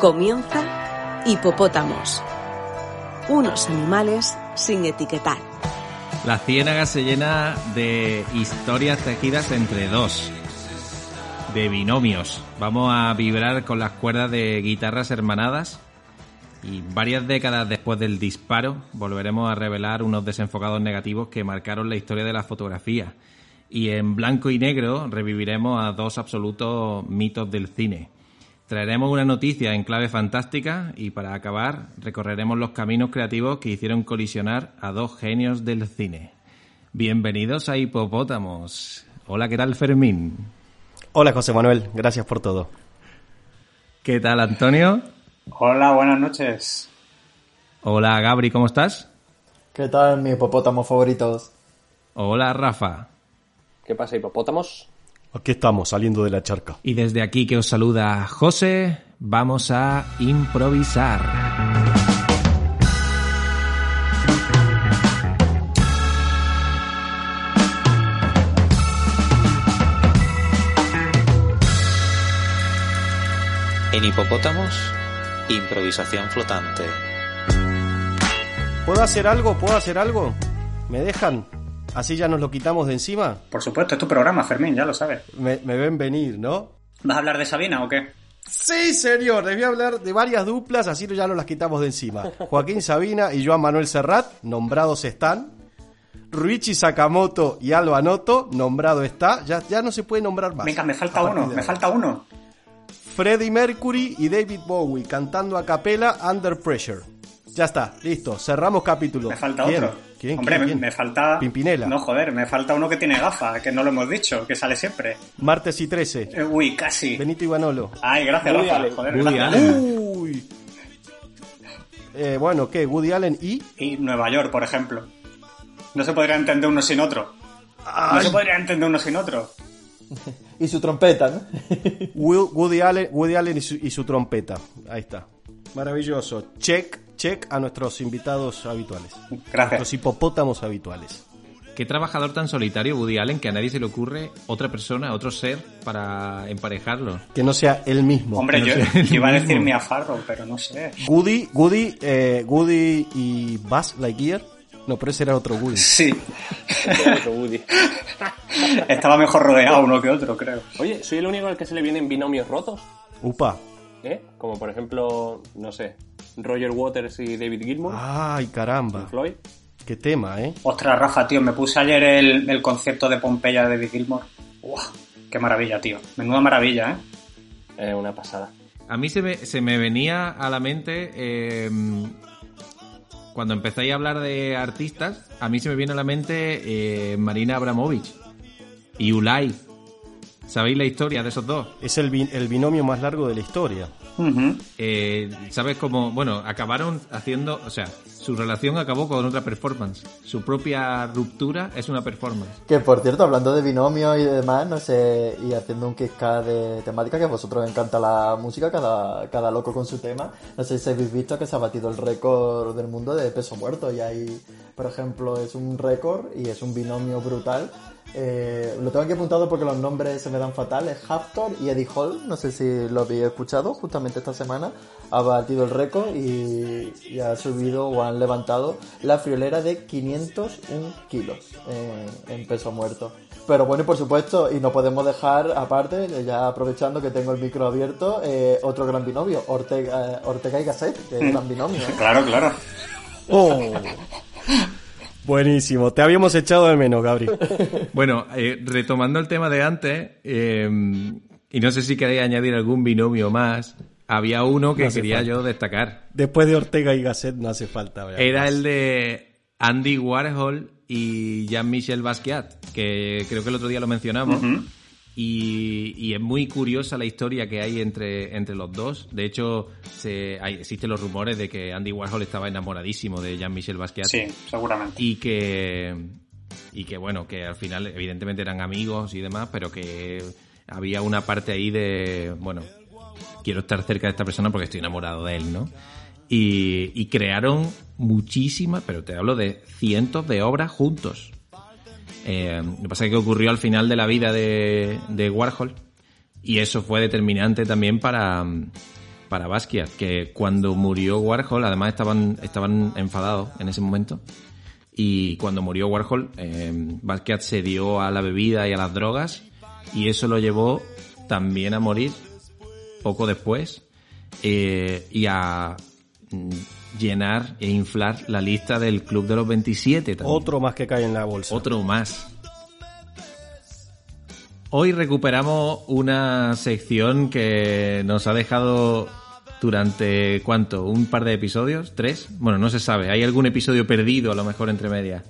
Comienza Hipopótamos. Unos animales sin etiquetar. La ciénaga se llena de historias tejidas entre dos, de binomios. Vamos a vibrar con las cuerdas de guitarras hermanadas y varias décadas después del disparo volveremos a revelar unos desenfocados negativos que marcaron la historia de la fotografía. Y en blanco y negro reviviremos a dos absolutos mitos del cine. Traeremos una noticia en clave fantástica y para acabar recorreremos los caminos creativos que hicieron colisionar a dos genios del cine. Bienvenidos a Hipopótamos. Hola, ¿qué tal Fermín? Hola José Manuel, gracias por todo. ¿Qué tal Antonio? Hola, buenas noches. Hola Gabri, ¿cómo estás? ¿Qué tal, mis hipopótamos favoritos? Hola Rafa. ¿Qué pasa, hipopótamos? Aquí estamos, saliendo de la charca. Y desde aquí que os saluda José, vamos a improvisar. En hipopótamos, improvisación flotante. ¿Puedo hacer algo? ¿Puedo hacer algo? ¿Me dejan? ¿Así ya nos lo quitamos de encima? Por supuesto, es tu programa, Fermín, ya lo sabes. Me, me ven venir, ¿no? ¿Vas a hablar de Sabina o qué? Sí, señor, les voy a hablar de varias duplas, así ya nos las quitamos de encima. Joaquín Sabina y Joan Manuel Serrat, nombrados están. Ruichi Sakamoto y Alba Noto, nombrado está. Ya, ya no se puede nombrar más. Venga, me falta uno, me falta uno. Freddie Mercury y David Bowie cantando a capela Under Pressure. Ya está, listo, cerramos capítulo. Me falta otro. ¿Quién? Hombre, ¿Quién? me- ¿Quién? me falta. Pimpinela. No, joder, me falta uno que tiene gafas, que no lo hemos dicho, que sale siempre. Martes y 13. Eh, uy, casi. Benito Ivanolo. Ay, gracias, Woody Rafa. Allen. Joder, Woody gracias. Allen. Uy. Eh, bueno, ¿qué? Woody Allen y... Y Nueva York, por ejemplo. No se podría entender uno sin otro. No se podría entender uno sin otro. Y su trompeta, ¿no? Woody Allen, Woody Allen y, su, y su trompeta. Ahí está. Maravilloso. Check, check a nuestros invitados habituales. Nuestros Gracias. hipopótamos habituales. Qué trabajador tan solitario Woody Allen que a nadie se le ocurre otra persona, otro ser para emparejarlo. Que no sea el mismo. Hombre, no yo, yo iba a decir mismo. Mia Farrow, pero no sé. Woody, Woody, eh, Woody y Buzz Lightyear. No, pero ese era otro Woody. Sí. Otro Woody. Estaba mejor rodeado uno que otro, creo. Oye, ¿soy el único al que se le vienen binomios rotos? Upa. ¿Eh? Como por ejemplo, no sé, Roger Waters y David Gilmour, Ay, caramba. Floyd. Qué tema, ¿eh? Ostras, Rafa, tío, me puse ayer el, el concierto de Pompeya de David Gilmour. ¡Uah! ¡Qué maravilla, tío! Menuda maravilla, ¿eh? Eh, una pasada. A mí se me, se me venía a la mente, eh, cuando empezáis a hablar de artistas, a mí se me viene a la mente eh, Marina Abramovich y Ulay. ¿Sabéis la historia de esos dos? Es el, el binomio más largo de la historia. Eh, ¿Sabes cómo? Bueno, acabaron haciendo, o sea, su relación acabó con otra performance. Su propia ruptura es una performance. Que por cierto, hablando de binomio y demás, no sé, y haciendo un kick de temática, que a vosotros os encanta la música, cada, cada loco con su tema. No sé si habéis visto que se ha batido el récord del mundo de peso muerto. Y hay, por ejemplo, es un récord y es un binomio brutal. Eh, lo tengo aquí apuntado porque los nombres se me dan fatal. Es Haftor y Eddie Hall. No sé si lo habéis escuchado. Justamente esta semana ha batido el récord y, y ha subido o han levantado la friolera de 501 kilos en, en peso muerto. Pero bueno, y por supuesto, y no podemos dejar aparte, ya aprovechando que tengo el micro abierto, eh, otro gran binomio, Ortega, eh, Ortega y Gasset, que es gran binomio. ¿eh? Claro, claro. Oh. Buenísimo. Te habíamos echado de menos, Gabri. Bueno, eh, retomando el tema de antes, eh, y no sé si queréis añadir algún binomio más, había uno que No quería falta. yo destacar. Después de Ortega y Gasset no hace falta. hablar Era el de Andy Warhol y Jean-Michel Basquiat, que creo que el otro día lo mencionamos. Y, y es muy curiosa la historia que hay entre, entre los dos. De hecho, se, hay, existen los rumores de que Andy Warhol estaba enamoradísimo de Jean-Michel Basquiat. Sí, seguramente. Y que, y que, bueno, que al final evidentemente eran amigos y demás, pero que había una parte ahí de, bueno, quiero estar cerca de esta persona porque estoy enamorado de él, ¿no? Y, y crearon muchísimas, pero te hablo de cientos de obras juntos. Eh, lo que pasa es que ocurrió al final de la vida de, Warhol y eso fue determinante también para, para Basquiat, que cuando murió Warhol, además estaban, estaban enfadados en ese momento, y cuando murió Warhol, eh, Basquiat se dio a la bebida y a las drogas y eso lo llevó también a morir poco después eh, y a llenar e inflar la lista del Club de los 27 también. Otro más que cae en la bolsa. Otro más. Hoy recuperamos una sección que nos ha dejado durante cuánto, un par de episodios, tres, bueno, no se sabe, hay algún episodio perdido a lo mejor entre medias.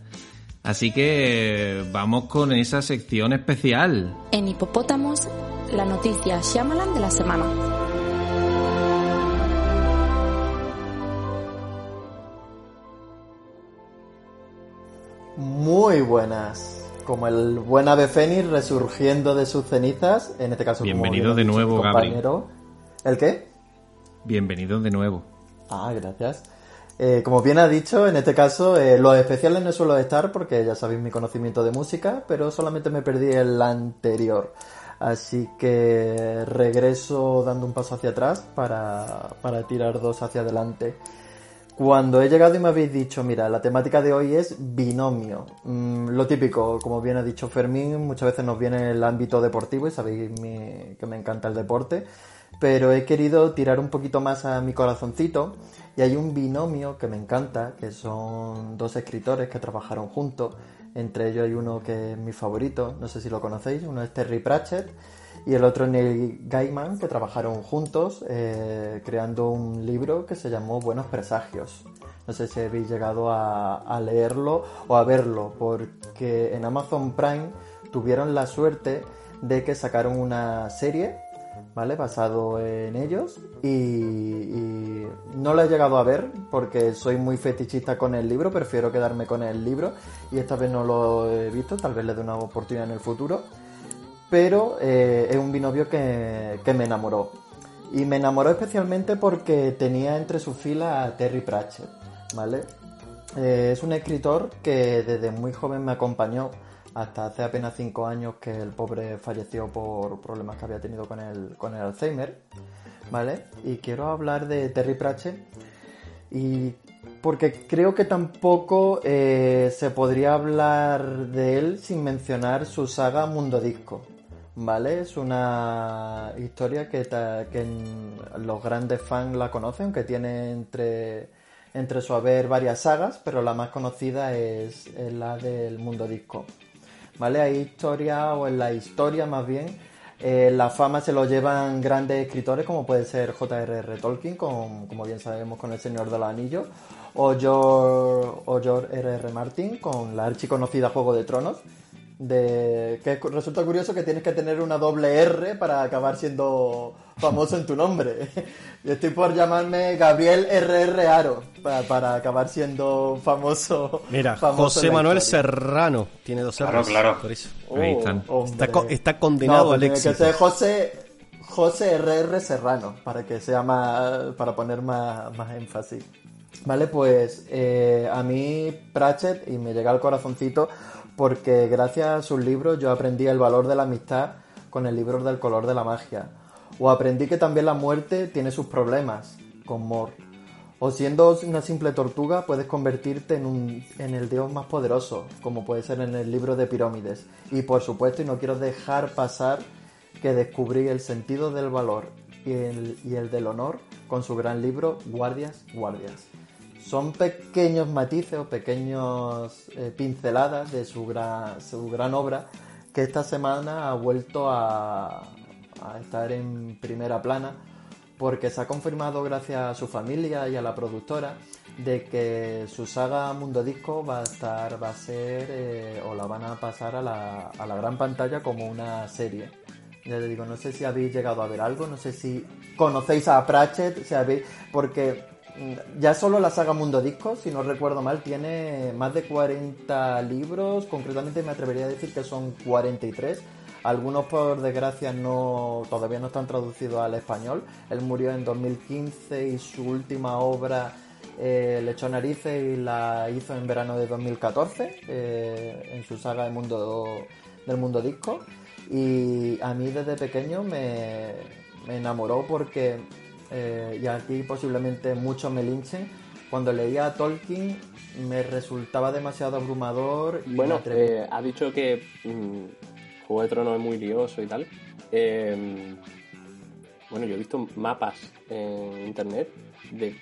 Así que vamos con esa sección especial. En Hipopótamos, la noticia Shyamalan de la semana. Muy buenas. Como el buen ave fénix resurgiendo de sus cenizas, en este caso Bienvenido bien de nuevo, Gabri. compañero. ¿El qué? Bienvenido de nuevo. Ah, gracias. Eh, como bien ha dicho, en este caso eh, los especiales no suelo estar porque ya sabéis mi conocimiento de música, pero solamente me perdí el anterior. Así que regreso dando un paso hacia atrás para, para tirar dos hacia adelante. Cuando he llegado y me habéis dicho, mira, la temática de hoy es binomio. Mm, lo típico, como bien ha dicho Fermín, muchas veces nos viene el ámbito deportivo y sabéis que me encanta el deporte, pero he querido tirar un poquito más a mi corazoncito y hay un binomio que me encanta, que son dos escritores que trabajaron juntos. Entre ellos hay uno que es mi favorito, no sé si lo conocéis, uno es Terry Pratchett y el otro Neil Gaiman, que trabajaron juntos eh, creando un libro que se llamó Buenos Presagios. No sé si habéis llegado a, leerlo o a verlo, porque en Amazon Prime tuvieron la suerte de que sacaron una serie, ¿vale? Basado en ellos y, y no lo he llegado a ver porque soy muy fetichista con el libro, prefiero quedarme con el libro y esta vez no lo he visto, tal vez le dé una oportunidad en el futuro pero eh, es un binomio que, que me enamoró. Y me enamoró especialmente porque tenía entre sus filas a Terry Pratchett, ¿vale? Eh, es un escritor que desde muy joven me acompañó hasta hace apenas cinco años que el pobre falleció por problemas que había tenido con el, con el Alzheimer, ¿vale? Y quiero hablar de Terry Pratchett y porque creo que tampoco eh, se podría hablar de él sin mencionar su saga Mundo Disco. ¿Vale? Es una historia que, que los grandes fans la conocen, aunque tiene entre, entre su haber varias sagas, pero la más conocida es, la del Mundo Disco. ¿Vale? Hay historia, o en la historia más bien, eh, la fama se lo llevan grandes escritores como puede ser J.R.R. Tolkien, con, como bien sabemos con El Señor de los Anillos, o George, o George R.R. Martin con la archiconocida Juego de Tronos, de que resulta curioso que tienes que tener una doble R para acabar siendo famoso en tu nombre. Yo estoy por llamarme Gabriel R.R. Aro para, para acabar siendo famoso. Mira, famoso José Manuel. Serrano tiene dos Claro, R's, claro. por eso. Ahí están. hombre. Está, co- está condenado No, pues al tiene éxito. que ser José, José RR Serrano, para que sea más, para poner más, más énfasis. Vale, pues eh, a mí Pratchett, y me llega al corazoncito, porque gracias a sus libros yo aprendí el valor de la amistad con el libro del color de la magia. O aprendí que también la muerte tiene sus problemas, con Mor. O siendo una simple tortuga puedes convertirte en, un, en el dios más poderoso, como puede ser en el libro de Pirámides. Y por supuesto, y no quiero dejar pasar que descubrí el sentido del valor y el, y el del honor con su gran libro Guardias, Guardias. Son pequeños matices o pequeños eh, pinceladas de su gran, su gran obra que esta semana ha vuelto a, estar en primera plana porque se ha confirmado gracias a su familia y a la productora de que su saga Mundo Disco va a estar, va a ser eh, o la van a pasar a la, a la gran pantalla como una serie, Ya te digo, no sé si habéis llegado a ver algo, no sé si conocéis a Pratchett, si habéis, porque ya solo la saga Mundo Disco, si no recuerdo mal, tiene más de 40 libros, concretamente me atrevería a decir que son 43. Algunos por desgracia no todavía no están traducidos al español. Él murió en 2015 y su última obra eh, le echó narices y la hizo en verano de 2014 eh, en su saga del mundo, disco. Y a mí desde pequeño me, me enamoró porque, eh, y aquí posiblemente muchos me linchen, cuando leía a Tolkien me resultaba demasiado abrumador. Y Bueno, eh, ha dicho que mm, Juego de Tronos es muy lioso y tal. Eh, bueno, yo he visto mapas en internet de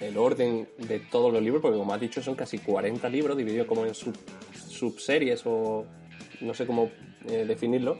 el orden de todos los libros, porque como has dicho son casi 40 libros divididos como en sub- subseries o no sé cómo eh, definirlo,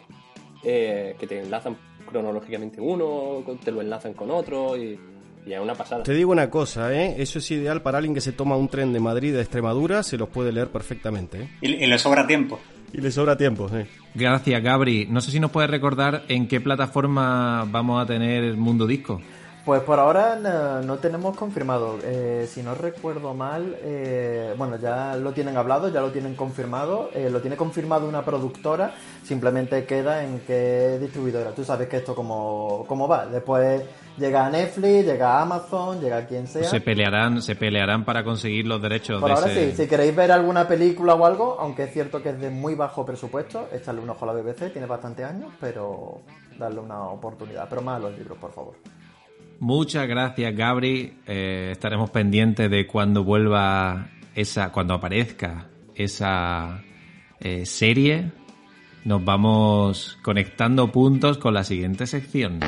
eh, que te enlazan cronológicamente uno, te lo enlazan con otro y, y es una pasada. Te digo una cosa, ¿eh? Eso es ideal para alguien que se toma un tren de Madrid a Extremadura, se los puede leer perfectamente. ¿eh? Y, y le sobra tiempo. Y le sobra tiempo, sí. Gracias, Gabri. No sé si nos puedes recordar en qué plataforma vamos a tener el Mundo Disco. Pues por ahora no, no tenemos confirmado. Eh, si no recuerdo mal, eh, bueno, ya lo tienen hablado, ya lo tienen confirmado. eh, lo tiene confirmado una productora. Simplemente queda en qué distribuidora. Tú sabes que esto como, como va. Después llega a Netflix, llega a Amazon, llega a quien sea. Se pelearán, se pelearán para conseguir los derechos Por de ahora ese... sí, si queréis ver alguna película o algo, aunque es cierto que es de muy bajo presupuesto, echarle un ojo a la BBC, tiene bastante años, pero darle una oportunidad. Pero más a los libros, por favor. Muchas gracias, Gabri. Eh, estaremos pendientes de cuando vuelva esa, cuando aparezca esa eh, serie. Nos vamos conectando puntos con la siguiente sección.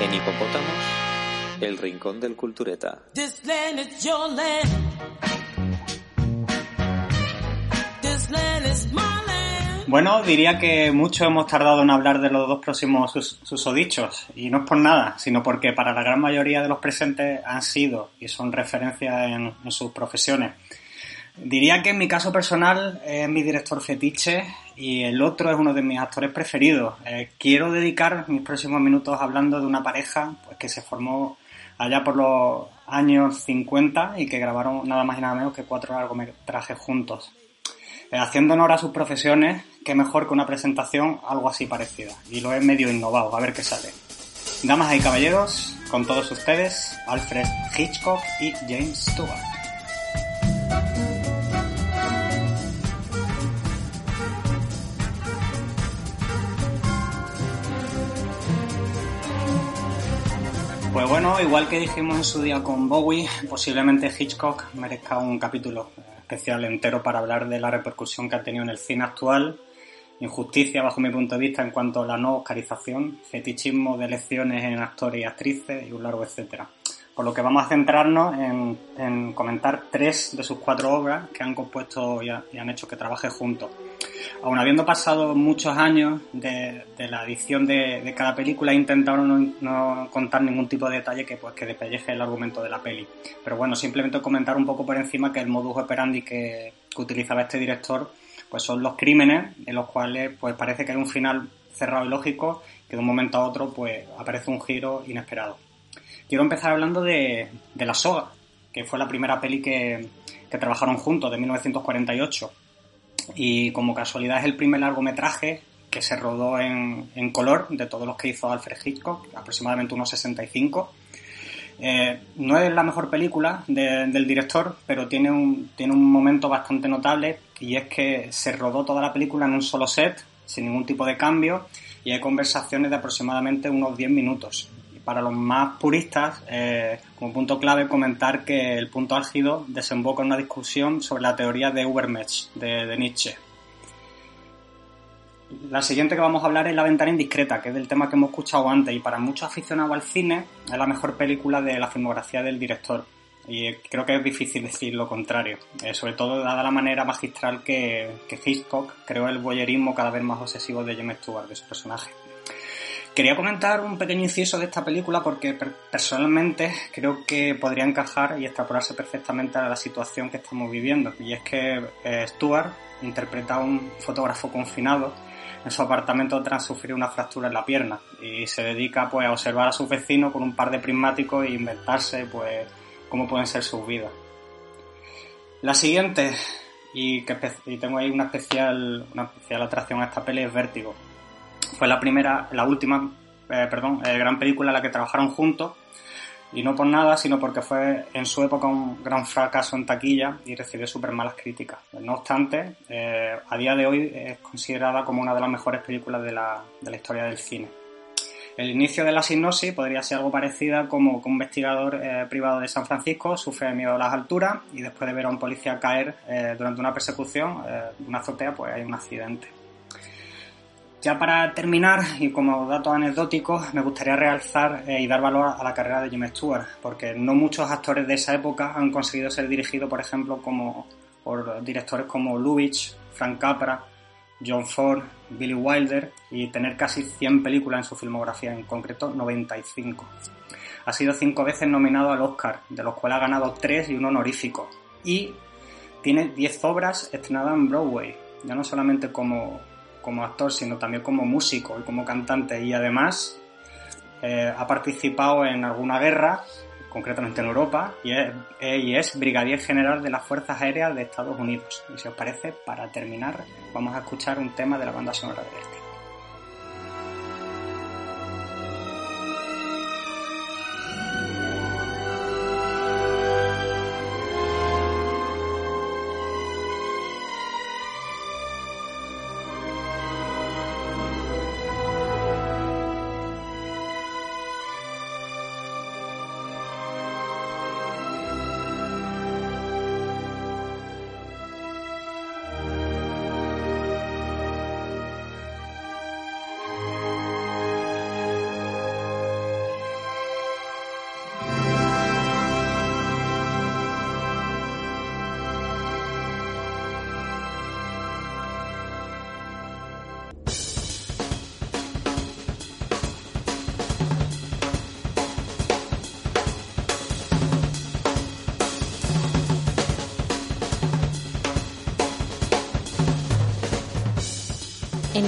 En Hipopótamos, el rincón del cultureta. This land is your land. Bueno, diría que mucho hemos tardado en hablar de los dos próximos sus- susodichos, y no es por nada, sino porque para la gran mayoría de los presentes han sido y son referencias en, en sus profesiones. Diría que en mi caso personal es mi director fetiche y el otro es uno de mis actores preferidos. Eh, quiero dedicar mis próximos minutos hablando de una pareja pues, que se formó allá por los años 50 y que grabaron nada más y nada menos que cuatro largometrajes juntos. Eh, haciendo honor a sus profesiones, qué mejor que una presentación algo así parecida. Y lo he medio innovado, a ver qué sale. Damas y caballeros, con todos ustedes, Alfred Hitchcock y James Stewart. Pues bueno, igual que dijimos en su día con Bowie, posiblemente Hitchcock merezca un capítulo especial entero para hablar de la repercusión que ha tenido en el cine actual, injusticia bajo mi punto de vista en cuanto a la no oscarización, fetichismo de elecciones en actores y actrices y un largo etcétera. Por lo que vamos a centrarnos en, en comentar tres de sus cuatro obras que han compuesto y, y han hecho que trabaje juntos. Aun habiendo pasado muchos años de, la edición de, cada película, he intentado no, no contar ningún tipo de detalle que, pues, que despelleje el argumento de la peli. Pero bueno, simplemente comentar un poco por encima que el modus operandi que, que utilizaba este director pues son los crímenes en los cuales pues parece que hay un final cerrado y lógico que de un momento a otro pues aparece un giro inesperado. Quiero empezar hablando de, de La Soga, que fue la primera peli que, que trabajaron juntos, de 1948 y como casualidad es el primer largometraje que se rodó en, en color de todos los que hizo Alfred Hitchcock, aproximadamente unos 65. Eh, no es la mejor película de- del director, pero tiene un, tiene un momento bastante notable y es que se rodó toda la película en un solo set, sin ningún tipo de cambio, y hay conversaciones de aproximadamente unos 10 minutos. Para los más puristas, eh, como punto clave, comentar que el punto álgido desemboca en una discusión sobre la teoría de Übermensch de, Nietzsche. La siguiente que vamos a hablar es La ventana indiscreta, que es del tema que hemos escuchado antes y para muchos aficionados al cine es la mejor película de la filmografía del director. Y eh, creo que es difícil decir lo contrario, eh, sobre todo dada la manera magistral que, Hitchcock creó el voyerismo cada vez más obsesivo de James Stewart, de su personaje. Quería comentar un pequeño inciso de esta película porque per- personalmente creo que podría encajar y extrapolarse perfectamente a la situación que estamos viviendo. Y es que eh, Stuart interpreta a un fotógrafo confinado en su apartamento tras sufrir una fractura en la pierna y se dedica pues a observar a sus vecinos con un par de prismáticos e inventarse pues cómo pueden ser sus vidas. La siguiente, y, que, tengo ahí una especial, una especial atracción a esta peli, es Vértigo. Fue la primera, la última, eh, perdón, eh, gran película en la que trabajaron juntos, y no por nada, sino porque fue en su época un gran fracaso en taquilla y recibió súper malas críticas. No obstante, eh, a día de hoy es considerada como una de las mejores películas de la, de historia del cine. El inicio de la sinopsis podría ser algo parecida como que un investigador eh, privado de San Francisco sufre miedo a las alturas y después de ver a un policía caer durante una persecución de una azotea, pues hay un accidente. Ya para terminar, y como dato anecdótico, me gustaría realzar eh, y dar valor a la carrera de Jim Stewart, porque no muchos actores de esa época han conseguido ser dirigidos, por ejemplo, como por directores como Lubitsch, Frank Capra, John Ford, Billy Wilder y tener casi 100 películas en su filmografía, en concreto 95. Ha sido cinco veces nominado al Oscar, de los cuales ha ganado tres y un honorífico. Y tiene 10 obras estrenadas en Broadway, ya no solamente como, como actor, sino también como músico y como cantante. Y además eh, ha participado en alguna guerra, concretamente en Europa, y es, eh, y es brigadier general de las Fuerzas Aéreas de Estados Unidos. Y si os parece, para terminar, vamos a escuchar un tema de la banda sonora de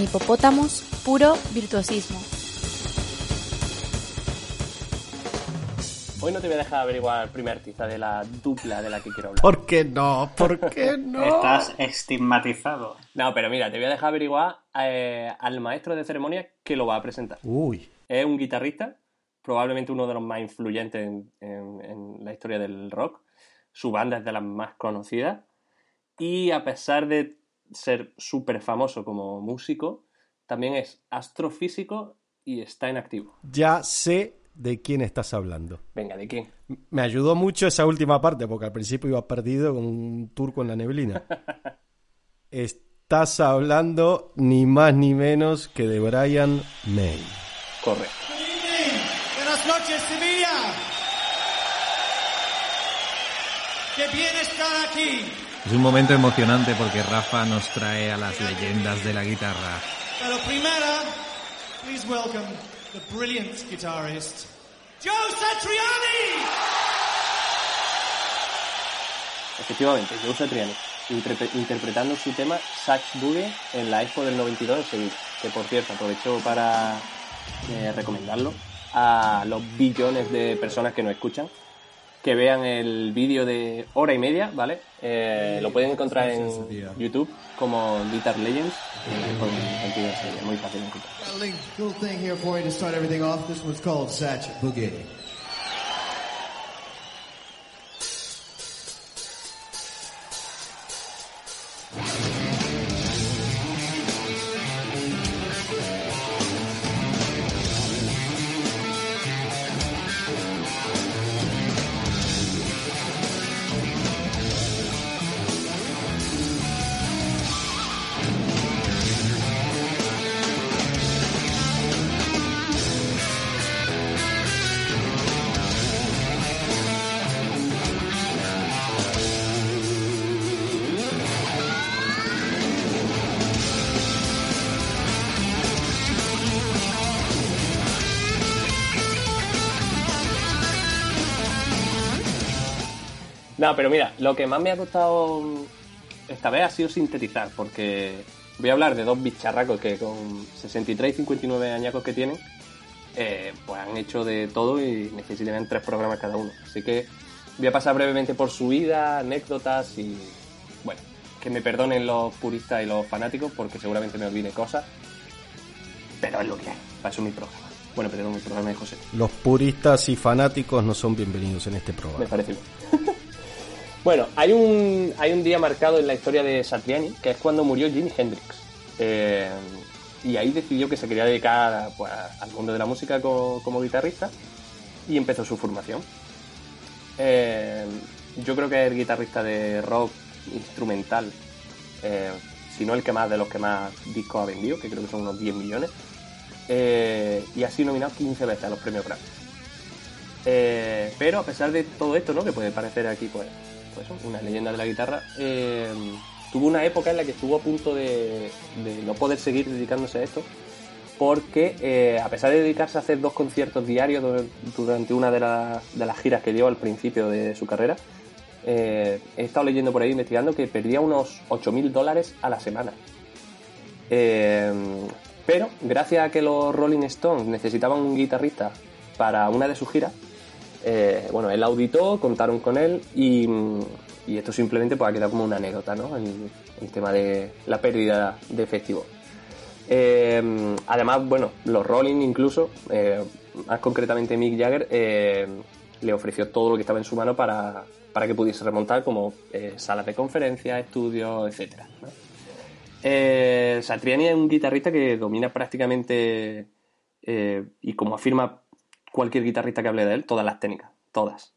hipopótamos, puro virtuosismo. Hoy no te voy a dejar averiguar el primer artista de la dupla de la que quiero hablar. ¿Por qué no? ¿Por qué no? Estás estigmatizado. No, pero mira, te voy a dejar averiguar eh, al maestro de ceremonia que lo va a presentar. Uy. Es un guitarrista, probablemente uno de los más influyentes en, en- en la historia del rock. Su banda es de las más conocidas. Y a pesar de ser súper famoso como músico, también es astrofísico y está en activo. Ya sé de quién estás hablando. Venga, ¿de quién? Me ayudó mucho esa última parte, porque al principio iba perdido con un turco en la neblina. Estás hablando ni más ni menos que de Brian May. Correcto. Buenas noches, Sevilla. Qué bien estar aquí. Es un momento emocionante porque Rafa nos trae a las leyendas de la guitarra. Pero primero, please welcome the brilliant guitarist, Joe Satriani. Efectivamente, Joe Satriani, interpre- interpretando su tema Sax Boogie en la Expo del 92 en Sevilla. Que por cierto, aprovecho para eh, recomendarlo a los billones de personas que nos escuchan. Que vean el vídeo de hora y media, ¿vale? Eh, lo pueden encontrar en YouTube como Guitar Legends. con muy fácil de encontrar. No, pero mira, lo que más me ha costado esta vez ha sido sintetizar, porque voy a hablar de dos bicharracos que con 63 y 59 añacos que tienen, eh, pues han hecho de todo y necesitan tres programas cada uno. Así que voy a pasar brevemente por su vida, anécdotas y, bueno, que me perdonen los puristas y los fanáticos porque seguramente me olvide cosas, pero es lo que hay, para eso es mi programa. Bueno, perdón, mi programa de José. Los puristas y fanáticos no son bienvenidos en este programa. Me parece bien. bueno, hay un, hay un día marcado en la historia de Satriani, que es cuando murió Jimi Hendrix. Eh, y ahí decidió que se quería dedicar pues, al mundo de la música co- como, guitarrista y empezó su formación. Eh, yo creo que es el guitarrista de rock instrumental, eh, si no el que más de los que más discos ha vendido, que creo que son unos 10 millones. Eh, y ha sido nominado 15 veces a los premios Grammy. Pero a pesar de todo esto, ¿no? Que puede parecer aquí, pues, pues una leyenda de la guitarra, eh, tuvo una época en la que estuvo a punto de, no poder seguir dedicándose a esto, porque eh, a pesar de dedicarse a hacer dos conciertos diarios du- durante una de, las- giras que dio al principio de su carrera, eh, he estado leyendo por ahí, investigando, que perdía unos 8.000 dólares a la semana. Eh, pero gracias a que los Rolling Stones necesitaban un guitarrista para una de sus giras, eh, bueno, él auditó, contaron con él y, esto simplemente pues, ha quedado como una anécdota, ¿no? El, tema de la pérdida de efectivo. Eh, además, bueno, los Rolling incluso, eh, más concretamente Mick Jagger, eh, le ofreció todo lo que estaba en su mano para, para que pudiese remontar, como salas de conferencias, estudios, etc. Eh, Satriani es un guitarrista que domina prácticamente, y como afirma cualquier guitarrista que hable de él, todas las técnicas, todas.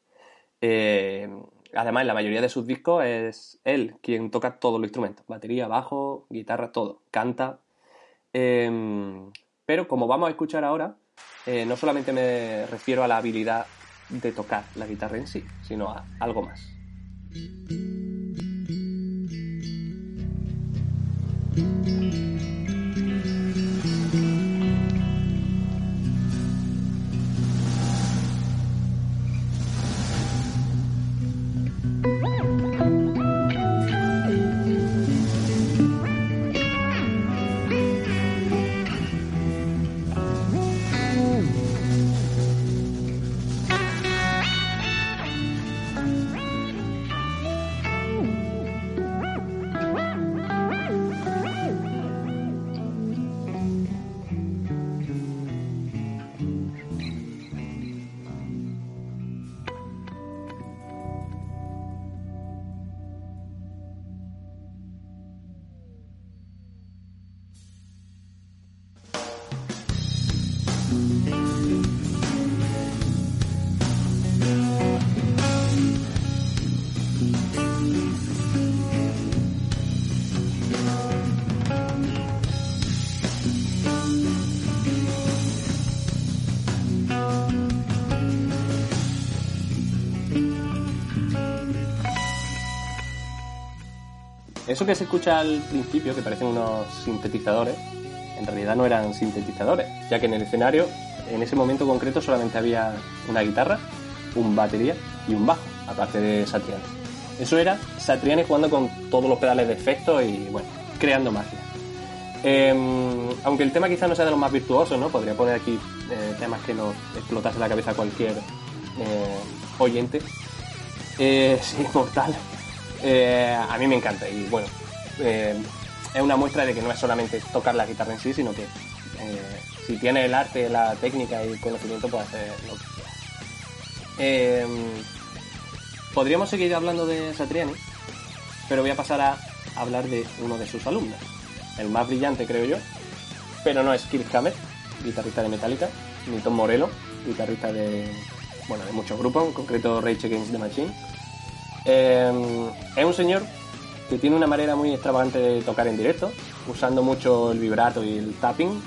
Eh, además, en la mayoría de sus discos es él quien toca todos los instrumentos, batería, bajo, guitarra, todo, canta. Eh, pero como vamos a escuchar ahora, eh, no solamente me refiero a la habilidad de tocar la guitarra en sí, sino a algo más. Eso que se escucha al principio, que parecen unos sintetizadores, en realidad no eran sintetizadores, ya que en el escenario, en ese momento concreto, solamente había una guitarra, un batería y un bajo, aparte de Satriani. Eso era Satriani jugando con todos los pedales de efecto y, bueno, creando magia. Eh, aunque el tema quizás no sea de los más virtuosos, ¿no? Podría poner aquí eh, temas que nos explotase la cabeza a cualquier eh, oyente. Eh, sí, mortal. Eh, a mí me encanta y bueno, eh, es una muestra de que no es solamente tocar la guitarra en sí, sino que eh, si tienes el arte, la técnica y el conocimiento, puedes hacer lo que quieras. Podríamos seguir hablando de Satriani, pero voy a pasar a hablar de uno de sus alumnos, el más brillante creo yo, pero no es Kirk Hammett, guitarrista de Metallica, ni Tom Morello, guitarrista de, bueno, de muchos grupos, en concreto Rage Against the Machine. Eh, es un señor que tiene una manera muy extravagante de tocar en directo, usando mucho el vibrato y el tapping,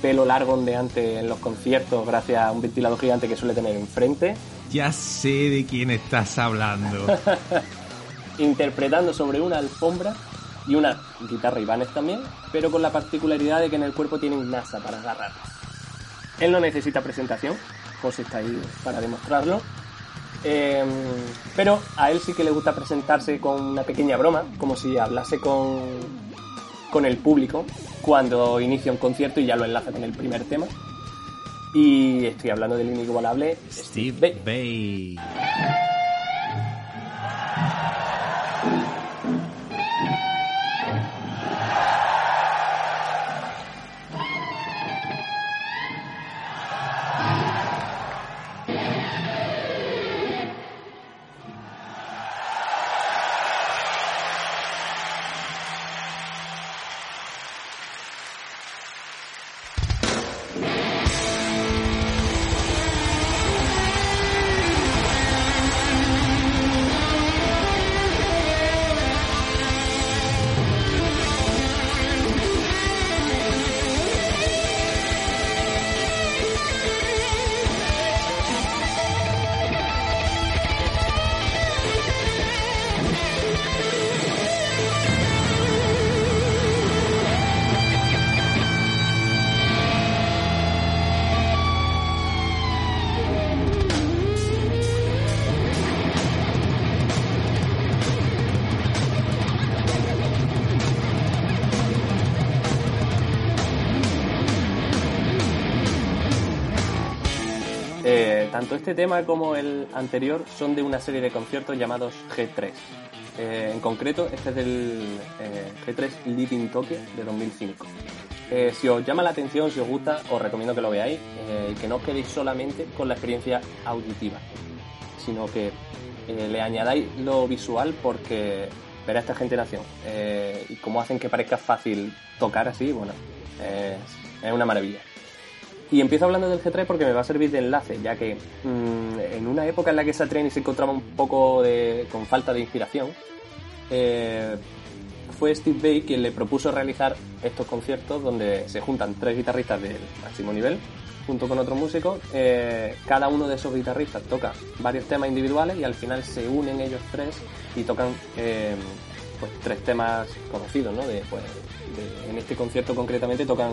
pelo largo ondeante en los conciertos gracias a un ventilador gigante que suele tener enfrente, Ya sé de quién estás hablando. interpretando sobre una alfombra y una guitarra Ibanez también, pero con la particularidad de que en el cuerpo tiene un NASA para agarrar. Él no necesita presentación, José está ahí para demostrarlo. Eh, pero a él sí que le gusta presentarse con una pequeña broma, como si hablase con, con el público cuando inicia un concierto y ya lo enlaza con el primer tema. Y estoy hablando del inigualable Steve Bay. Eh, tanto este tema como el anterior son de una serie de conciertos llamados G3. Eh, en concreto, este es del eh, G3 Living Tokyo de 2005. Eh, si os llama la atención, si os gusta, os recomiendo que lo veáis y que no os quedéis solamente con la experiencia auditiva, sino que le añadáis lo visual porque ver a esta generación eh, y cómo hacen que parezca fácil tocar así, bueno, es una maravilla. Y empiezo hablando del G3 porque me va a servir de enlace, ya que mm, en una época en la que Satriani se encontraba un poco de- con falta de inspiración, eh, fue Steve Vai quien le propuso realizar estos conciertos donde se juntan tres guitarristas del máximo nivel junto con otros músicos. eh, cada uno de esos guitarristas toca varios temas individuales y al final se unen ellos tres y tocan eh, pues, tres temas conocidos, ¿no? De, pues, en este concierto concretamente tocan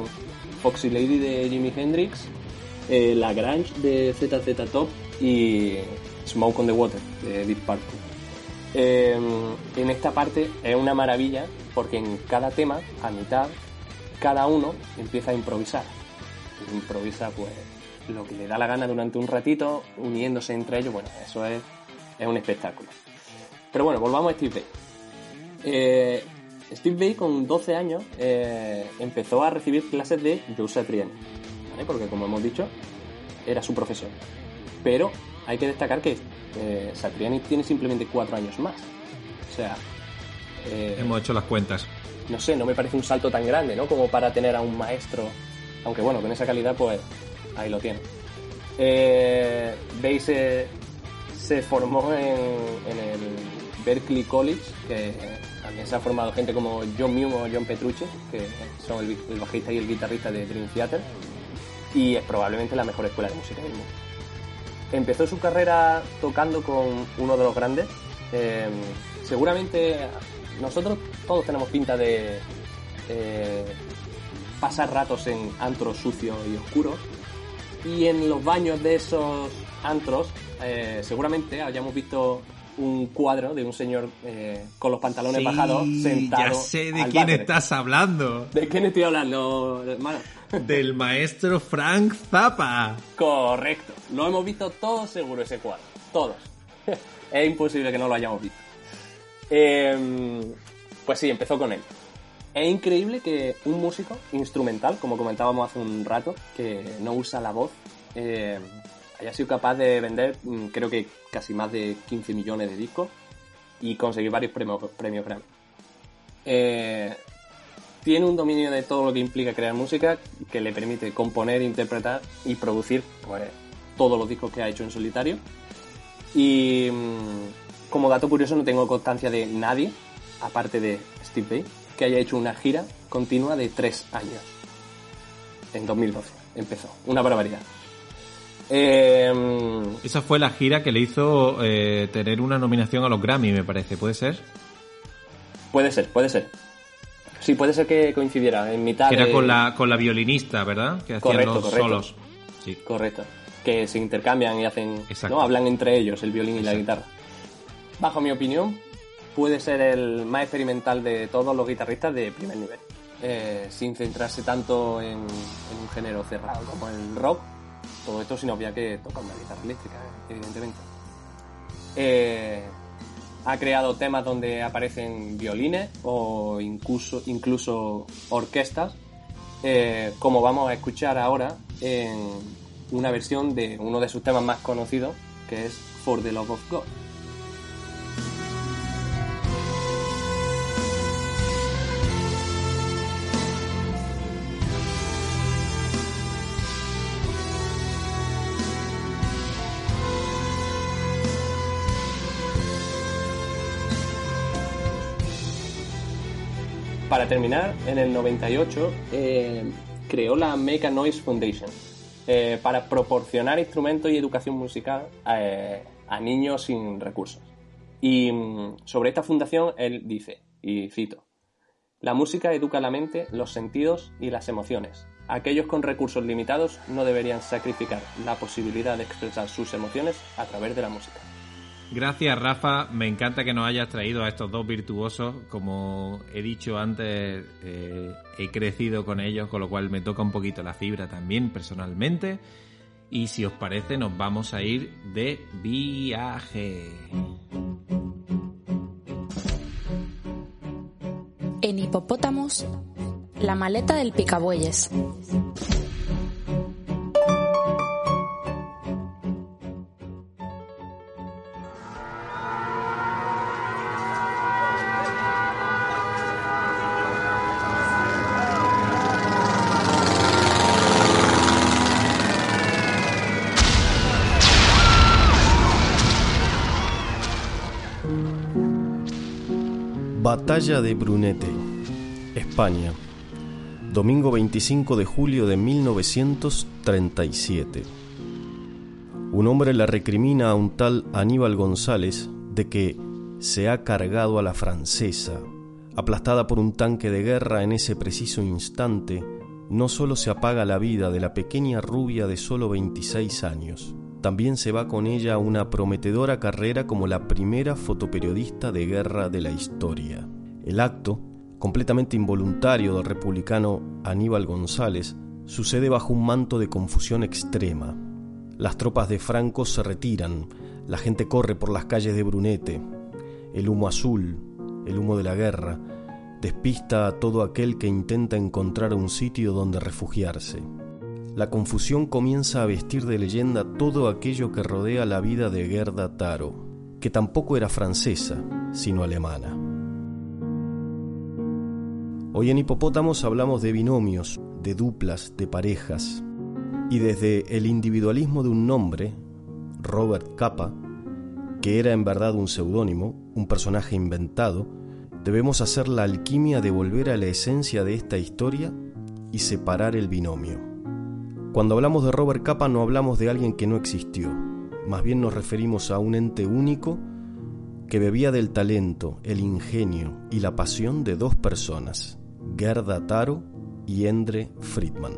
Foxy Lady de Jimi Hendrix, eh, La Grange de ZZ Top y Smoke on the Water de Deep Purple. Eh, en esta parte es una maravilla porque en cada tema, a mitad, cada uno empieza a improvisar. Improvisa pues lo que le da la gana durante un ratito, uniéndose entre ellos. Bueno, eso es, es un espectáculo. Pero bueno, volvamos a Steve. Eh, Steve Vai con 12 años eh, empezó a recibir clases de Joe Satriani, ¿vale? porque como hemos dicho, era su profesor. Pero hay que destacar que eh, Satriani tiene simplemente 4 años más. O sea, eh, Hemos hecho las cuentas. no sé, no me parece un salto tan grande, ¿no? Como para tener a un maestro, aunque bueno, con esa calidad, pues ahí lo tiene. Eh, Bay se, se formó en, en el Berkeley College, que también se ha formado gente como John Mew o John Petrucci, que son el, bajista y el guitarrista de Dream Theater, y es probablemente la mejor escuela de música del. Empezó su carrera tocando con uno de los grandes. eh, seguramente nosotros todos tenemos pinta de eh, pasar ratos en antros sucios y oscuros. Y en los baños de esos antros, eh, seguramente hayamos visto un cuadro de un señor eh, con los pantalones Sí, bajados sentado. Ya sé de al quién váter. estás hablando. ¿De quién estoy hablando, hermano? Del maestro Frank Zappa. Correcto. Lo hemos visto todos seguro ese cuadro. Todos. es imposible que no lo hayamos visto. Eh, pues sí, empezó con él. Es increíble que un músico instrumental, como comentábamos hace un rato, que no usa la voz, eh, haya sido capaz de vender, mm, creo que casi más de 15 millones de discos y conseguir varios premios, Grammy. Eh, tiene un dominio de todo lo que implica crear música que le permite componer, interpretar y producir pues, todos los discos que ha hecho en solitario. Y mm, como dato curioso no tengo constancia de nadie, aparte de Steve Vai, que haya hecho una gira continua de tres años. En 2012 empezó. Una barbaridad. Eh, Esa fue la gira que le hizo eh, tener una nominación a los Grammy, me parece. ¿Puede ser? puede ser, puede ser. Sí, puede ser que coincidiera en mitad Que era con la, con la violinista, ¿verdad? Que hacían Correcto, los correcto. solos. Sí. Correcto. que se intercambian y hacen, ¿no? Hablan entre ellos el violín y la guitarra. Bajo mi opinión, puede ser el más experimental de todos los guitarristas de primer nivel. Eh, sin centrarse tanto en, en, un género cerrado como el rock, todo esto sin obviar que toca una guitarra eléctrica, evidentemente. Eh, ha creado temas donde aparecen violines o incluso, incluso orquestas, eh, como vamos a escuchar ahora en una versión de uno de sus temas más conocidos, que es For the Love of God. Terminar, en el 98 eh, creó la Make a Noise Foundation eh, para proporcionar instrumentos y educación musical eh, a niños sin recursos. Y mm, sobre esta fundación él dice, y cito, la música educa la mente, los sentidos y las emociones. Aquellos con recursos limitados no deberían sacrificar la posibilidad de expresar sus emociones a través de la música. Gracias, Rafa. Me encanta que nos hayas traído a estos dos virtuosos. Como he dicho antes, eh, he crecido con ellos, con lo cual me toca un poquito la fibra también personalmente. Y si os parece, nos vamos a ir de viaje. En Hipopótamos, la maleta del picabueyes. Batalla de Brunete, España, domingo 25 de julio de 1937. Un hombre le recrimina a un tal Aníbal González de que se ha cargado a la francesa. Aplastada por un tanque de guerra en ese preciso instante, no solo se apaga la vida de la pequeña rubia de solo 26 años, también se va con ella una prometedora carrera como la primera fotoperiodista de guerra de la historia. El acto, completamente involuntario del republicano Aníbal González, sucede bajo un manto de confusión extrema. Las tropas de Franco se retiran, la gente corre por las calles de Brunete. El humo azul, el humo de la guerra, despista a todo aquel que intenta encontrar un sitio donde refugiarse la confusión comienza a vestir de leyenda todo aquello que rodea la vida de Gerda Taro, que tampoco era francesa, sino alemana. Hoy en Hipopótamos hablamos de binomios, de duplas, de parejas, y desde el individualismo de un nombre, Robert Capa, que era en verdad un seudónimo, un personaje inventado, debemos hacer la alquimia de volver a la esencia de esta historia y separar el binomio. Cuando hablamos de Robert Capa no hablamos de alguien que no existió, más bien nos referimos a un ente único que bebía del talento, el ingenio y la pasión de dos personas, Gerda Taro y Endre Friedman.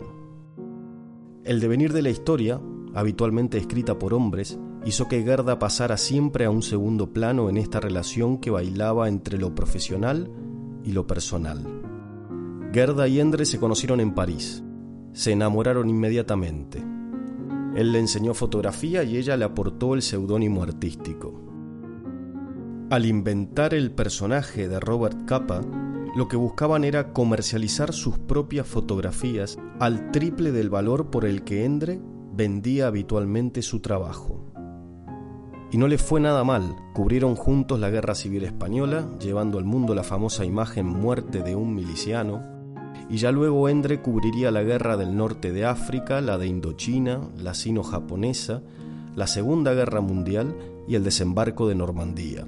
El devenir de la historia, habitualmente escrita por hombres, hizo que Gerda pasara siempre a un segundo plano en esta relación que bailaba entre lo profesional y lo personal. Gerda y Endre se conocieron en París, se enamoraron inmediatamente. Él le enseñó fotografía y ella le aportó el seudónimo artístico. Al inventar el personaje de Robert Capa, lo que buscaban era comercializar sus propias fotografías al triple del valor por el que Endre vendía habitualmente su trabajo. Y no le fue nada mal, cubrieron juntos la Guerra Civil Española, llevando al mundo la famosa imagen muerte de un miliciano, y ya luego Endre cubriría la guerra del norte de África, la de Indochina, la sino-japonesa, la Segunda Guerra Mundial y el desembarco de Normandía,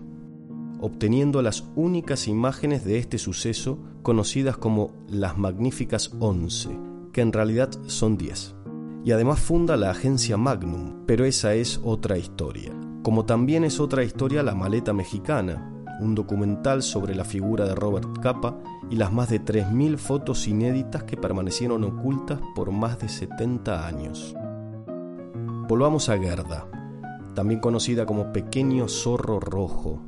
obteniendo las únicas imágenes de este suceso conocidas como las Magníficas Once, que en realidad son diez. Y además funda la agencia Magnum, pero esa es otra historia. Como también es otra historia La Maleta Mexicana, un documental sobre la figura de Robert Capa y las más de 3.000 fotos inéditas que permanecieron ocultas por más de 70 años. Volvamos a Gerda, también conocida como Pequeño Zorro Rojo.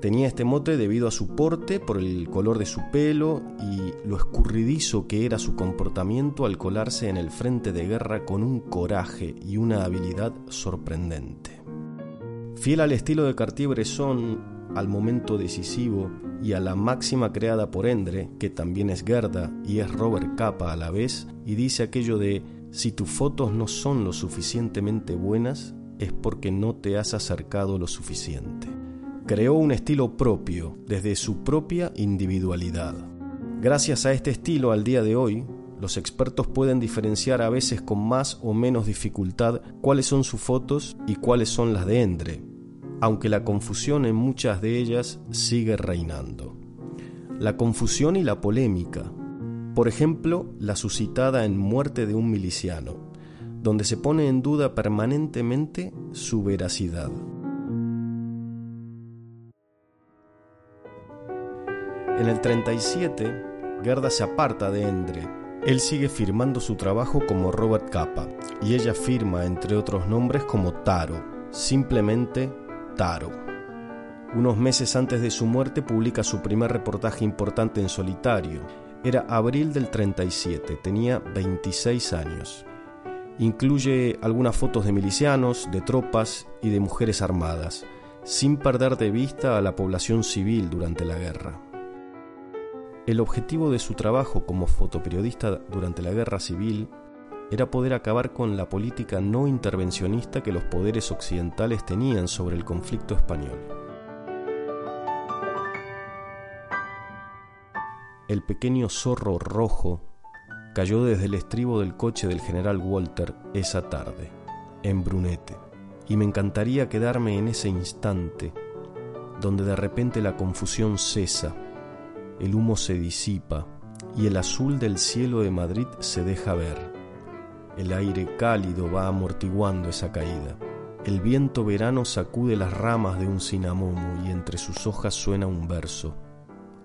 Tenía este mote debido a su porte, por el color de su pelo y lo escurridizo que era su comportamiento al colarse en el frente de guerra con un coraje y una habilidad sorprendente. Fiel al estilo de Cartier-Bresson, al momento decisivo y a la máxima creada por Endre, que también es Gerda y es Robert Capa a la vez, y dice aquello de si tus fotos no son lo suficientemente buenas, es porque no te has acercado lo suficiente. Creó un estilo propio, desde su propia individualidad. Gracias a este estilo, al día de hoy, los expertos pueden diferenciar a veces con más o menos dificultad cuáles son sus fotos y cuáles son las de Endre, aunque la confusión en muchas de ellas sigue reinando. La confusión y la polémica. Por ejemplo, la suscitada en Muerte de un miliciano, donde se pone en duda permanentemente su veracidad. En el 37, Gerda se aparta de Endre. Él sigue firmando su trabajo como Robert Capa y ella firma, entre otros nombres, como Taro, simplemente Taro. Unos meses antes de su muerte publica su primer reportaje importante en solitario. Era abril del 37, tenía 26 años. Incluye algunas fotos de milicianos, de tropas y de mujeres armadas, sin perder de vista a la población civil durante la guerra. El objetivo de su trabajo como fotoperiodista durante la guerra civil era poder acabar con la política no intervencionista que los poderes occidentales tenían sobre el conflicto español. El pequeño zorro rojo cayó desde el estribo del coche del general Walter esa tarde, en Brunete, y me encantaría quedarme en ese instante donde de repente la confusión cesa, el humo se disipa y el azul del cielo de Madrid se deja ver. El aire cálido va amortiguando esa caída. El viento verano sacude las ramas de un cinamomo y entre sus hojas suena un verso,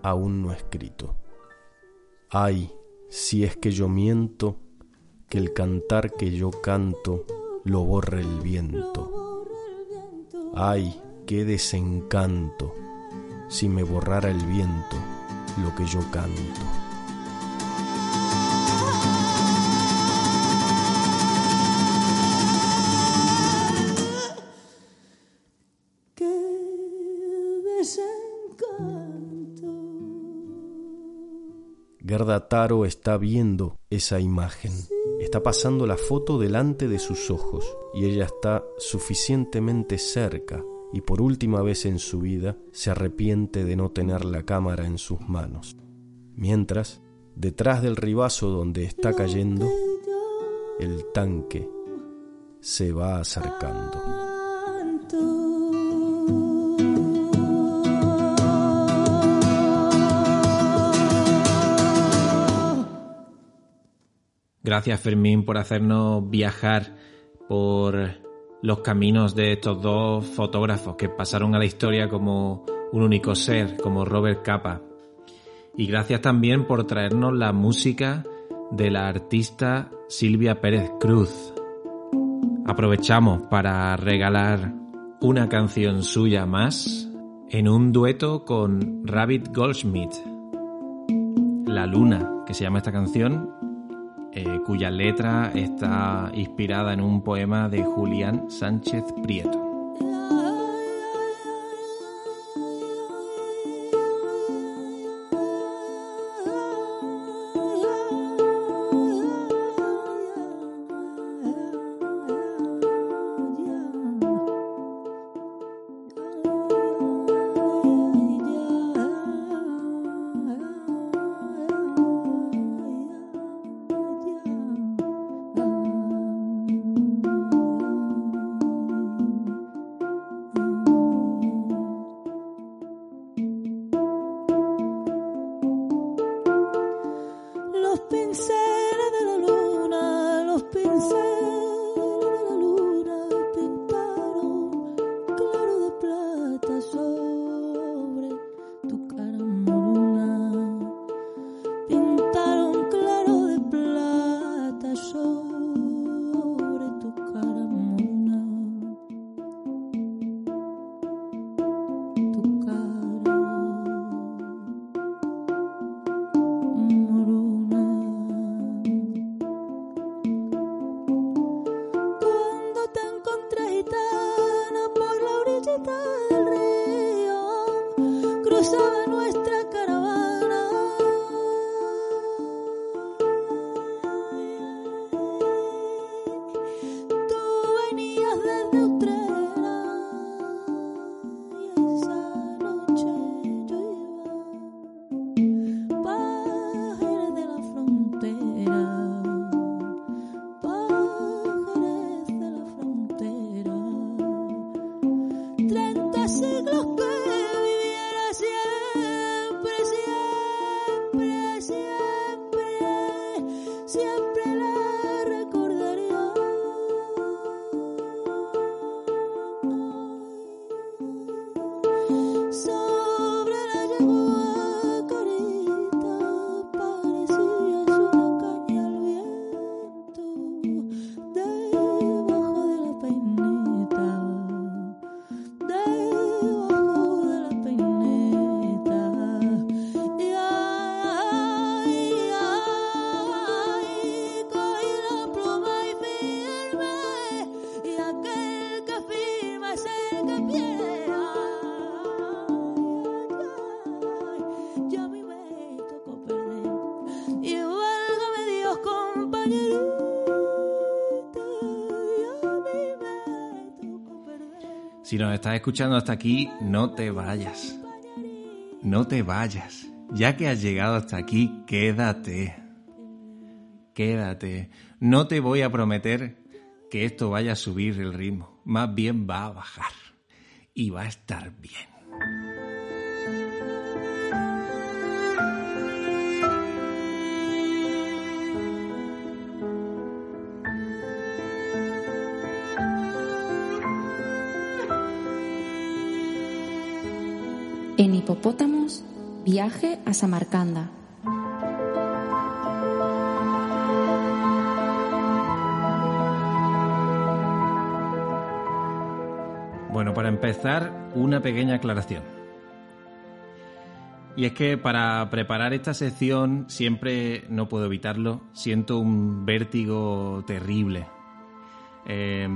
aún no escrito. Ay, si es que yo miento, que el cantar que yo canto lo borre el viento. Ay, qué desencanto si me borrara el viento lo que yo canto. Gerda Taro está viendo esa imagen. Está pasando la foto delante de sus ojos y ella está suficientemente cerca y por última vez en su vida se arrepiente de no tener la cámara en sus manos. Mientras, detrás del ribazo donde está cayendo, el tanque se va acercando. Gracias Fermín por hacernos viajar por los caminos de estos dos fotógrafos que pasaron a la historia como un único ser, como Robert Capa. Y gracias también por traernos la música de la artista Silvia Pérez Cruz. Aprovechamos para regalar una canción suya más en un dueto con Rabbit Goldschmidt. La Luna, que se llama esta canción, eh, cuya letra está inspirada en un poema de Julián Sánchez Prieto. Estás escuchando hasta aquí, no te vayas. No te vayas. Ya que has llegado hasta aquí, quédate. Quédate. No te voy a prometer que esto vaya a subir el ritmo. Más bien va a bajar. Y va a estar bien. Viaje a Samarcanda. Bueno, para empezar, una pequeña aclaración. Y es que para preparar esta sección siempre no puedo evitarlo, siento un vértigo terrible. Eh,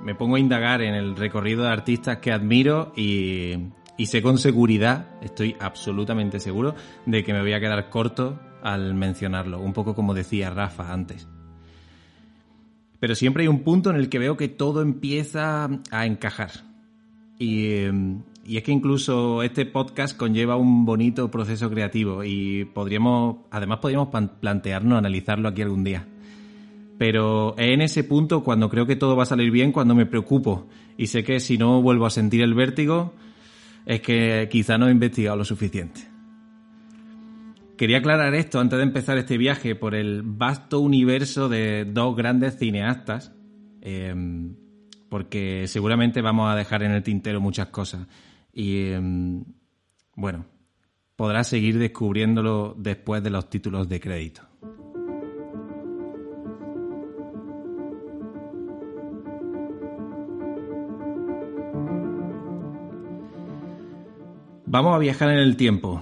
me pongo a indagar en el recorrido de artistas que admiro y, y sé con seguridad, estoy absolutamente seguro, de que me voy a quedar corto al mencionarlo, un poco como decía Rafa antes. Pero siempre hay un punto en el que veo que todo empieza a encajar. Y, y es que incluso este podcast conlleva un bonito proceso creativo y podríamos, además podríamos plantearnos analizarlo aquí algún día. Pero en ese punto cuando creo que todo va a salir bien, cuando me preocupo y sé que si no vuelvo a sentir el vértigo, es que quizá no he investigado lo suficiente. Quería aclarar esto antes de empezar este viaje por el vasto universo de dos grandes cineastas, eh, porque seguramente vamos a dejar en el tintero muchas cosas. Y eh, bueno, podrás seguir descubriéndolo después de los títulos de crédito. Vamos a viajar en el tiempo.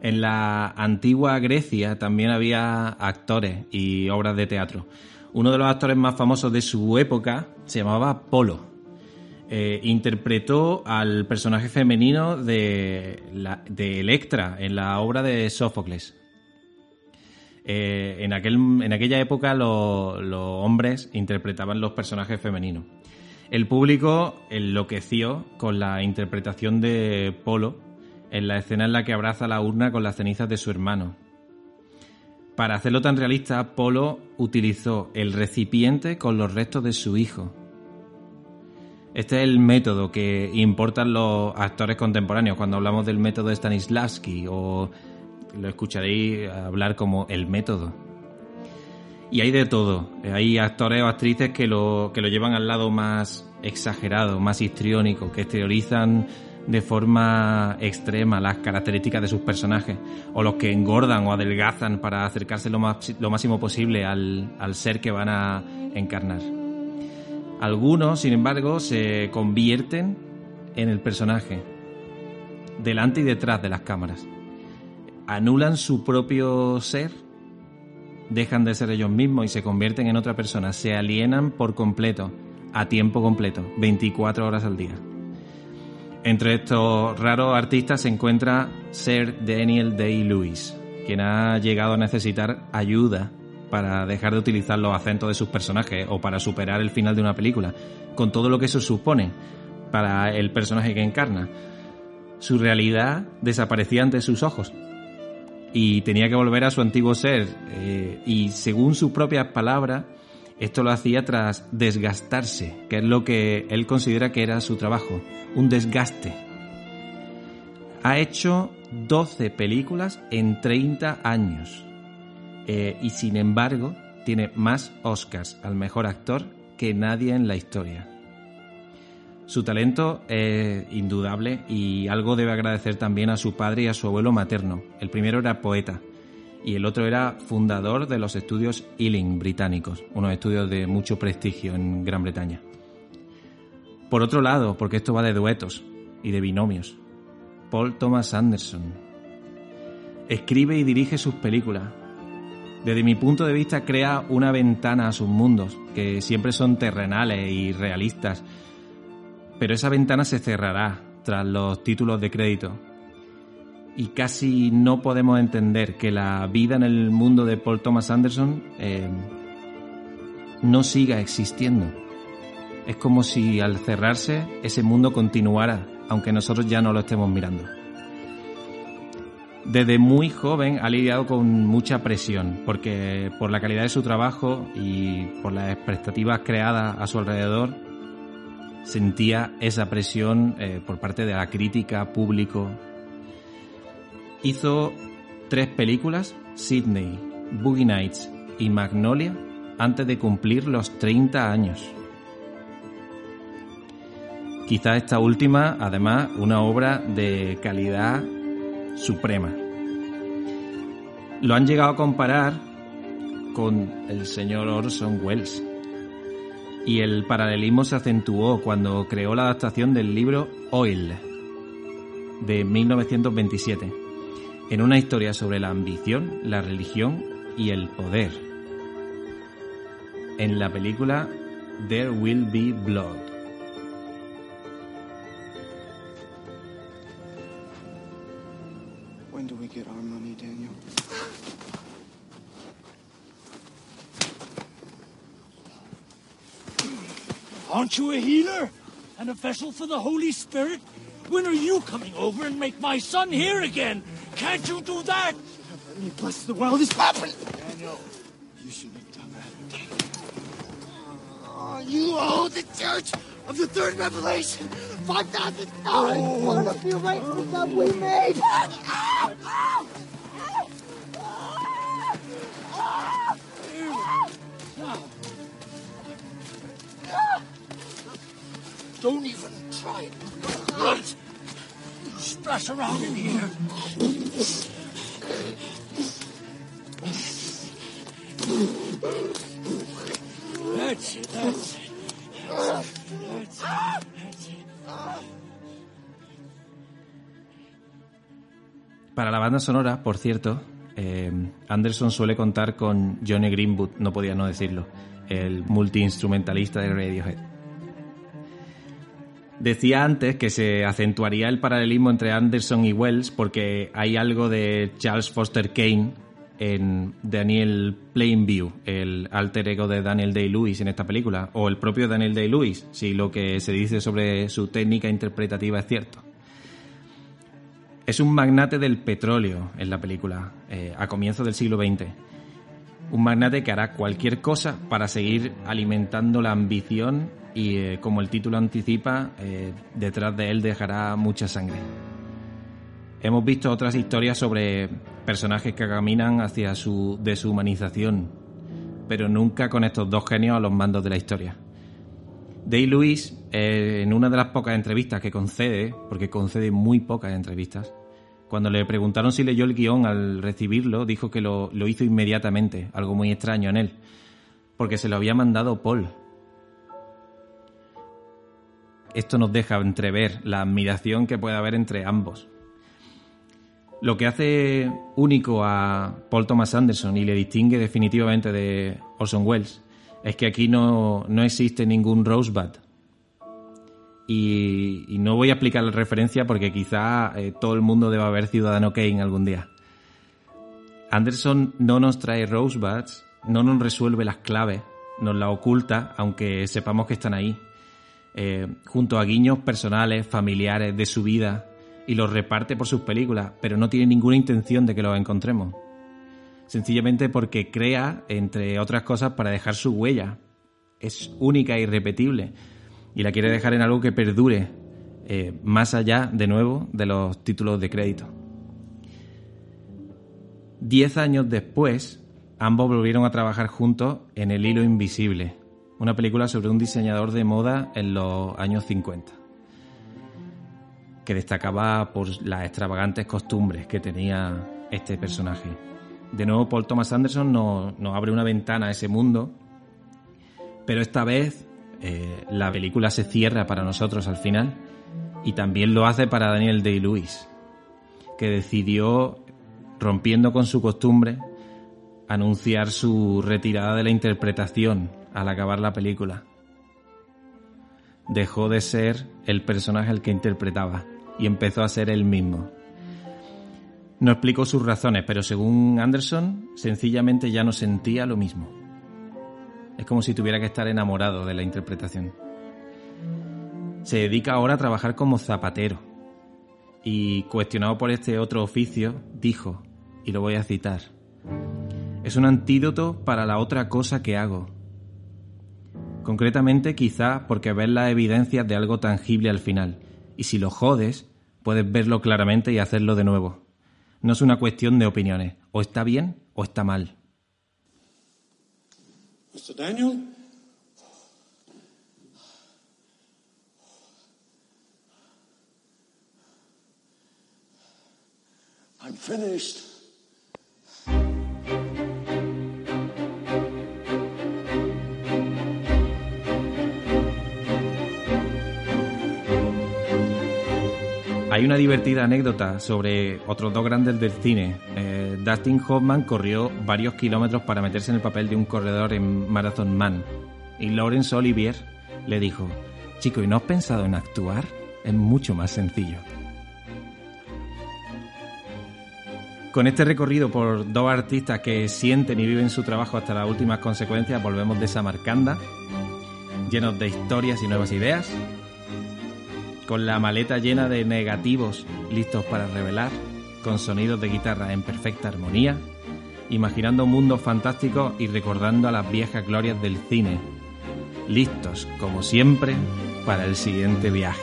En la antigua Grecia también había actores y obras de teatro. Uno de los actores más famosos de su época se llamaba Polo. Eh, interpretó al personaje femenino de, Electra en la obra de Sófocles. Eh, en, aquel, en aquella época lo- los hombres interpretaban los personajes femeninos. El público enloqueció con la interpretación de Polo en la escena en la que abraza la urna con las cenizas de su hermano. Para hacerlo tan realista, Polo utilizó el recipiente con los restos de su hijo. Este es el método que importan los actores contemporáneos cuando hablamos del método de Stanislavski o lo escucharéis hablar como el método. Y hay de todo. Hay actores o actrices que lo, que lo llevan al lado más exagerado, más histriónico, que exteriorizan de forma extrema las características de sus personajes, o los que engordan o adelgazan para acercarse lo, más, lo máximo posible al, al ser que van a encarnar. Algunos, sin embargo, se convierten en el personaje, delante y detrás de las cámaras. Anulan su propio ser, dejan de ser ellos mismos y se convierten en otra persona, se alienan por completo, a tiempo completo, 24 horas al día. Entre estos raros artistas se encuentra Sir Daniel Day-Lewis, quien ha llegado a necesitar ayuda para dejar de utilizar los acentos de sus personajes o para superar el final de una película, con todo lo que eso supone para el personaje que encarna. Su realidad desaparecía ante sus ojos y tenía que volver a su antiguo ser eh, y según sus propias palabras esto lo hacía tras desgastarse, que es lo que él considera que era su trabajo, un desgaste. Ha hecho 12 películas en 30 años eh, y sin embargo tiene más Oscars al mejor actor que nadie en la historia. Su talento es indudable y algo debe agradecer también a su padre y a su abuelo materno. El primero era poeta y el otro era fundador de los estudios Ealing británicos, unos estudios de mucho prestigio en Gran Bretaña. Por otro lado, porque esto va de duetos y de binomios, Paul Thomas Anderson escribe y dirige sus películas. Desde mi punto de vista crea una ventana a sus mundos, que siempre son terrenales y realistas, pero esa ventana se cerrará tras los títulos de crédito. Y casi no podemos entender que la vida en el mundo de Paul Thomas Anderson eh, no siga existiendo. Es como si al cerrarse ese mundo continuara, aunque nosotros ya no lo estemos mirando. Desde muy joven ha lidiado con mucha presión, porque por la calidad de su trabajo y por las expectativas creadas a su alrededor, sentía esa presión eh, por parte de la crítica, público. Hizo tres películas, Sydney, Boogie Nights y Magnolia, antes de cumplir los 30 años. Quizá esta última, además, una obra de calidad suprema. Lo han llegado a comparar con el señor Orson Welles. Y el paralelismo se acentuó cuando creó la adaptación del libro Oil de 1927, en una historia sobre la ambición, la religión y el poder. En la película There Will Be Blood. Aren't you a healer? And a vessel for the Holy Spirit? When are you coming over and make my son here again? Can't you do that? Let me bless the world. This happened. Daniel, you shouldn't have done that. Oh, you owe the Church of the Third Revelation five thousand dollars. Oh. One of you right the stuff we made. Don't even try it. Splash around in here. That's it. That's it. Para la banda sonora, por cierto, eh, Anderson suele contar con Johnny Greenwood, no podía no decirlo, el multiinstrumentalista de Radiohead. Decía antes que se acentuaría el paralelismo entre Anderson y Wells porque hay algo de Charles Foster Kane en Daniel Plainview, el alter ego de Daniel Day-Lewis en esta película, o el propio Daniel Day-Lewis, si lo que se dice sobre su técnica interpretativa es cierto. Es un magnate del petróleo en la película, eh, a comienzos del siglo XX. Un magnate que hará cualquier cosa para seguir alimentando la ambición y, eh, como el título anticipa, eh, detrás de él dejará mucha sangre. Hemos visto otras historias sobre personajes que caminan hacia su deshumanización, pero nunca con estos dos genios a los mandos de la historia. Day Lewis, eh, en una de las pocas entrevistas que concede, porque concede muy pocas entrevistas, cuando le preguntaron si leyó el guion al recibirlo, dijo que lo, lo hizo inmediatamente, algo muy extraño en él, porque se lo había mandado Paul. Esto nos deja entrever la admiración que puede haber entre ambos. Lo que hace único a Paul Thomas Anderson y le distingue definitivamente de Orson Welles es que aquí no, no existe ningún Rosebud. Y, no voy a explicar la referencia porque quizá eh, todo el mundo deba ver Ciudadano Kane algún día. Anderson no nos trae Rosebuds, no nos resuelve las claves, nos las oculta, aunque sepamos que están ahí, eh, junto a guiños personales, familiares, de su vida, y los reparte por sus películas, pero no tiene ninguna intención de que los encontremos. Sencillamente porque crea, entre otras cosas, para dejar su huella. Es única e irrepetible, y la quiere dejar en algo que perdure, eh, más allá, de nuevo, de los títulos de crédito. Diez años después, ambos volvieron a trabajar juntos en El Hilo Invisible, una película sobre un diseñador de moda en los años 50, que destacaba por las extravagantes costumbres que tenía este personaje. De nuevo, Paul Thomas Anderson nos, abre una ventana a ese mundo, pero esta vez eh, la película se cierra para nosotros al final y también lo hace para Daniel Day-Lewis, que decidió rompiendo con su costumbre, anunciar su retirada de la interpretación al acabar la película. Dejó de ser el personaje al que interpretaba y empezó a ser él mismo. No explicó sus razones, pero según Anderson, sencillamente ya no sentía lo mismo. Es como si tuviera que estar enamorado de la interpretación. Se dedica ahora a trabajar como zapatero y, cuestionado por este otro oficio, dijo, y lo voy a citar. Es un antídoto para la otra cosa que hago. Concretamente quizá porque ves las evidencias de algo tangible al final, y si lo jodes, puedes verlo claramente y hacerlo de nuevo. No es una cuestión de opiniones, o está bien o está mal. Daniel? Hay una divertida anécdota sobre otros dos grandes del cine. Eh, Dustin Hoffman corrió varios kilómetros para meterse en el papel de un corredor en Marathon Man. Y Laurence Olivier le dijo, chico, ¿y no has pensado en actuar? Es mucho más sencillo. Con este recorrido por dos artistas que sienten y viven su trabajo hasta las últimas consecuencias, volvemos de Samarcanda, llenos de historias y nuevas ideas, con la maleta llena de negativos listos para revelar, con sonidos de guitarra en perfecta armonía, imaginando mundos fantásticos y recordando a las viejas glorias del cine, listos, como siempre, para el siguiente viaje.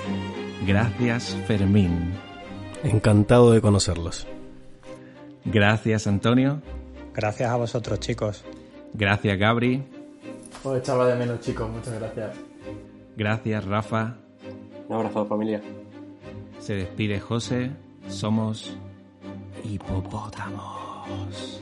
Gracias, Fermín. Encantado de conocerlos. Gracias, Antonio. Gracias a vosotros, chicos. Gracias, Gabri. Os echaba de menos, chicos. Muchas gracias. Gracias, Rafa. Un abrazo, familia. Se despide José. Somos hipopótamos.